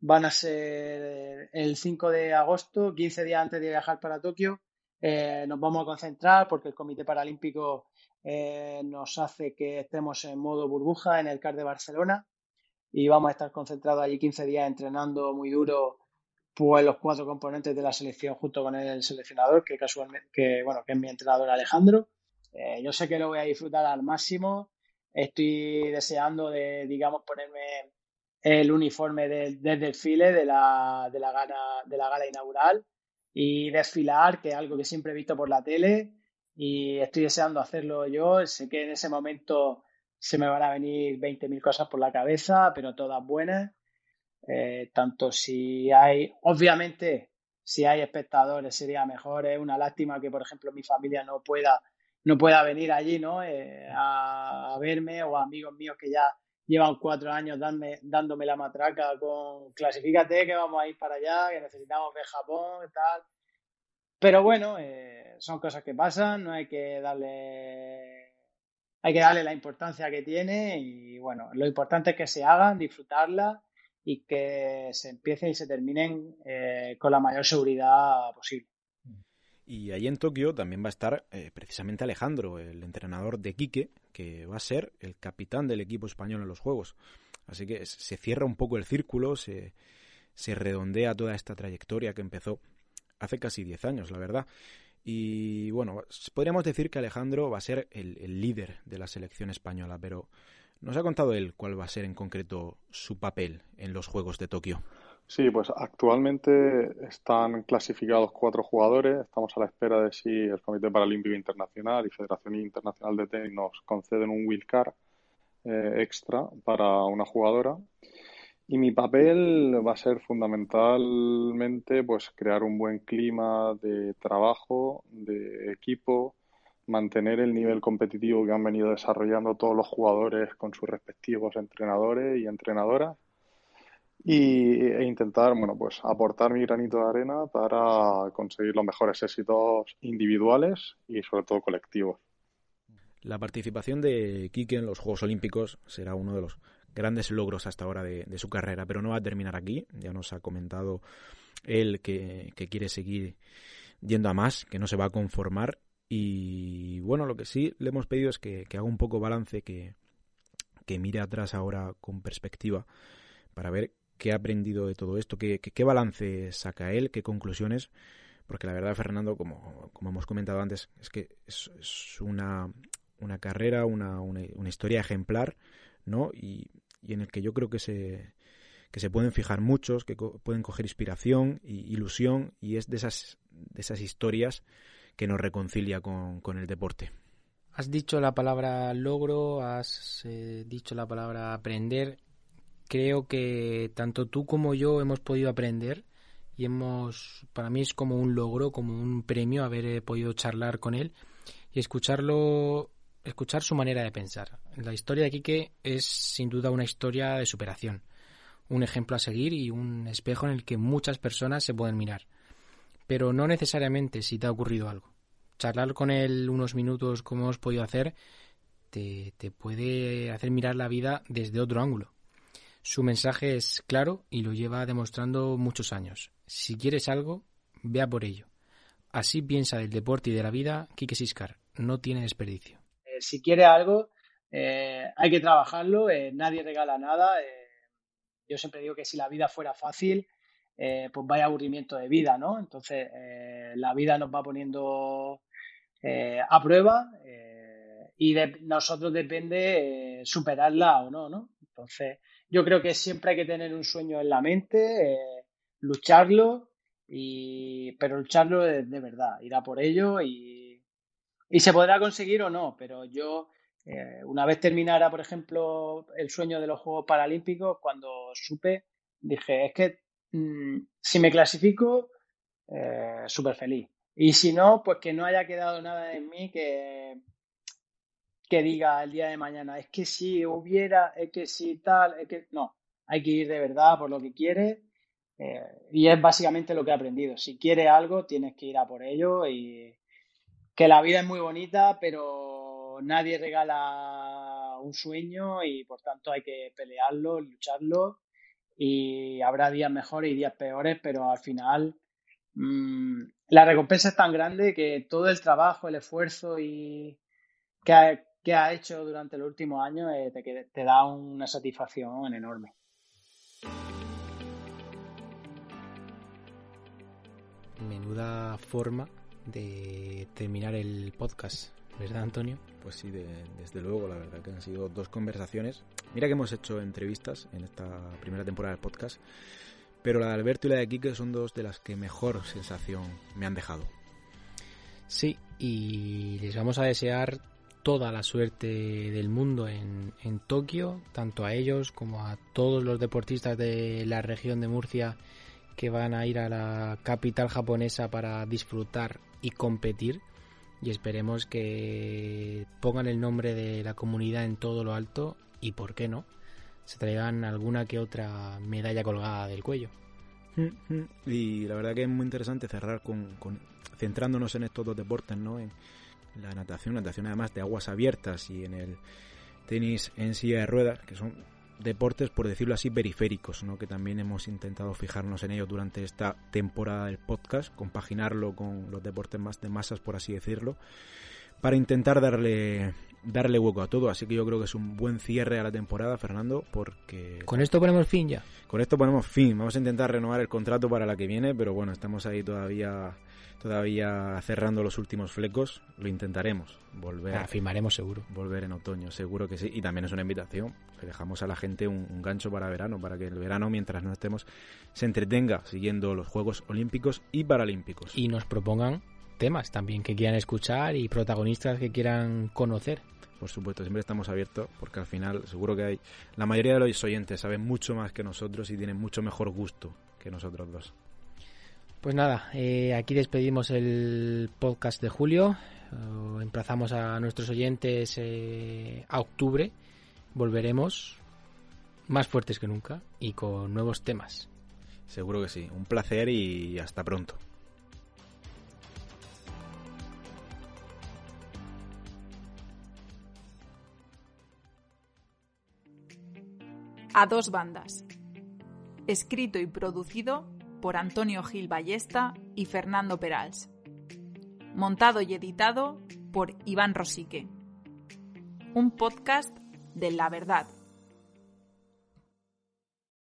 D: van a ser el 5 de agosto, 15 días antes de viajar para Tokio. Eh, nos vamos a concentrar porque el Comité Paralímpico eh, nos hace que estemos en modo burbuja en el CAR de Barcelona y vamos a estar concentrados allí 15 días entrenando muy duro pues los cuatro componentes de la selección junto con el seleccionador que casualmente que bueno que es mi entrenador Alejandro eh, yo sé que lo voy a disfrutar al máximo estoy deseando de digamos ponerme el uniforme del desfile de la, de la gala de la gala inaugural y desfilar, que es algo que siempre he visto por la tele y estoy deseando hacerlo yo. Sé que en ese momento se me van a venir 20.000 cosas por la cabeza, pero todas buenas. Eh, tanto si hay, obviamente, si hay espectadores sería mejor. Es una lástima que, por ejemplo, mi familia no pueda, no pueda venir allí ¿no? Eh, a, verme o amigos míos que ya llevan cuatro años dándome la matraca con clasifícate que vamos a ir para allá, que necesitamos ver Japón tal. Pero bueno, eh, son cosas que pasan, no hay que darle hay que darle la importancia que tiene y bueno, lo importante es que se hagan, disfrutarla y que se empiecen y se terminen eh, con la mayor seguridad posible.
B: Y ahí en Tokio también va a estar eh, precisamente Alejandro, el entrenador de Quique, que va a ser el capitán del equipo español en los Juegos. Así que se cierra un poco el círculo, se, se redondea toda esta trayectoria que empezó hace casi 10 años, la verdad. Y bueno, podríamos decir que Alejandro va a ser el, el líder de la selección española, pero ¿nos ha contado él cuál va a ser en concreto su papel en los Juegos de Tokio?
E: Sí, pues actualmente están clasificados cuatro jugadores. Estamos a la espera de si el Comité Paralímpico Internacional y Federación Internacional de Tenis nos conceden un wildcard eh, extra para una jugadora. Y mi papel va a ser fundamentalmente pues crear un buen clima de trabajo, de equipo, mantener el nivel competitivo que han venido desarrollando todos los jugadores con sus respectivos entrenadores y entrenadoras y, e intentar bueno, pues aportar mi granito de arena para conseguir los mejores éxitos individuales y sobre todo colectivos.
B: La participación de Quique en los Juegos Olímpicos será uno de los grandes logros hasta ahora de, su carrera, pero no va a terminar aquí. Ya nos ha comentado él que, quiere seguir yendo a más, que no se va a conformar. Y bueno, lo que sí le hemos pedido es que, haga un poco balance, que, que mire atrás ahora con perspectiva para ver qué ha aprendido de todo esto, qué, qué, balance saca él, qué conclusiones, porque la verdad, Fernando, como, como hemos comentado antes, es que es, una, una carrera, una, una, historia ejemplar, ¿no? Y, y, en el que yo creo que se, que se pueden fijar muchos, que pueden coger inspiración y ilusión, y es de esas, de esas historias que nos reconcilia con, con el deporte.
A: Has dicho la palabra logro, has eh, dicho la palabra aprender. Creo que tanto tú como yo hemos podido aprender y hemos, para mí es como un logro, como un premio haber eh, podido charlar con él y escucharlo, escuchar su manera de pensar. La historia de Quique es sin duda una historia de superación, un ejemplo a seguir y un espejo en el que muchas personas se pueden mirar. Pero no necesariamente si te ha ocurrido algo charlar con él unos minutos como hemos podido hacer te, te puede hacer mirar la vida desde otro ángulo. Su mensaje es claro y lo lleva demostrando muchos años. Si quieres algo, vea por ello. Así piensa del deporte y de la vida Quique Siscar. No tiene desperdicio.
D: Eh, si quiere algo, eh, hay que trabajarlo. Eh, nadie regala nada. yo siempre digo que si la vida fuera fácil, pues vaya aburrimiento de vida, ¿no? Entonces, la vida nos va poniendo eh, a prueba eh, y de nosotros depende eh, superarla o no, ¿no? Entonces, yo creo que siempre hay que tener un sueño en la mente, lucharlo, y, pero lucharlo de, verdad, ir a por ello y, y, se podrá conseguir o no, pero yo, una vez terminara, por ejemplo, el sueño de los Juegos Paralímpicos, cuando supe, dije, es que mm, si me clasifico, súper feliz. Y si no, pues que no haya quedado nada en mí que, que diga el día de mañana, es que si hubiera, es que si tal, es que no, hay que ir de verdad por lo que quiere eh, y es básicamente lo que he aprendido. Si quieres algo, tienes que ir a por ello y que la vida es muy bonita, pero nadie regala un sueño y por tanto hay que pelearlo, lucharlo y habrá días mejores y días peores, pero al final mmm, la recompensa es tan grande que todo el trabajo, el esfuerzo y que ha, que ha hecho durante los últimos años eh, te, te da una satisfacción enorme.
A: Menuda forma de terminar el podcast, ¿verdad, Antonio?
B: Pues sí, desde luego, la verdad que han sido dos conversaciones. Mira que hemos hecho entrevistas en esta primera temporada del podcast pero la de Alberto y la de Kike son dos de las que mejor sensación me han dejado.
A: Sí, y les vamos a desear toda la suerte del mundo en, en, Tokio, tanto a ellos como a todos los deportistas de la región de Murcia que van a ir a la capital japonesa para disfrutar y competir. Y esperemos que pongan el nombre de la comunidad en todo lo alto y, ¿por qué no?, se traigan alguna que otra medalla colgada del cuello. *laughs*
B: Y la verdad que es muy interesante cerrar con, centrándonos en estos dos deportes, ¿no? En la natación, natación además de aguas abiertas y en el tenis en silla de ruedas, que son deportes, por decirlo así, periféricos, ¿no? que también hemos intentado fijarnos en ellos durante esta temporada del podcast, compaginarlo con los deportes más de masas, por así decirlo, para intentar darle darle hueco a todo. Así que yo creo que es un buen cierre a la temporada, Fernando, porque...
A: Con esto ponemos fin ya.
B: Con esto ponemos fin. Vamos a intentar renovar el contrato para la que viene, pero bueno, estamos ahí todavía todavía cerrando los últimos flecos. Lo intentaremos. Volver.
A: Ah, firmaremos seguro.
B: Volver en otoño, seguro que sí. Y también es una invitación. Le dejamos a la gente un, un gancho para verano, para que el verano, mientras no estemos, se entretenga siguiendo los Juegos Olímpicos y Paralímpicos.
A: Y nos propongan temas también que quieran escuchar y protagonistas que quieran conocer
B: por supuesto, siempre estamos abiertos porque al final seguro que hay la mayoría de los oyentes saben mucho más que nosotros y tienen mucho mejor gusto que nosotros dos.
A: Pues nada, eh, aquí despedimos el podcast de julio. Eh, emplazamos a nuestros oyentes eh, a octubre. Volveremos más fuertes que nunca y con nuevos temas.
B: Seguro que sí. Un placer y hasta pronto.
F: a dos bandas. Escrito y producido por Antonio Gil Ballesta y Fernando Perals. Montado y editado por Iván Rosique. Un podcast de La Verdad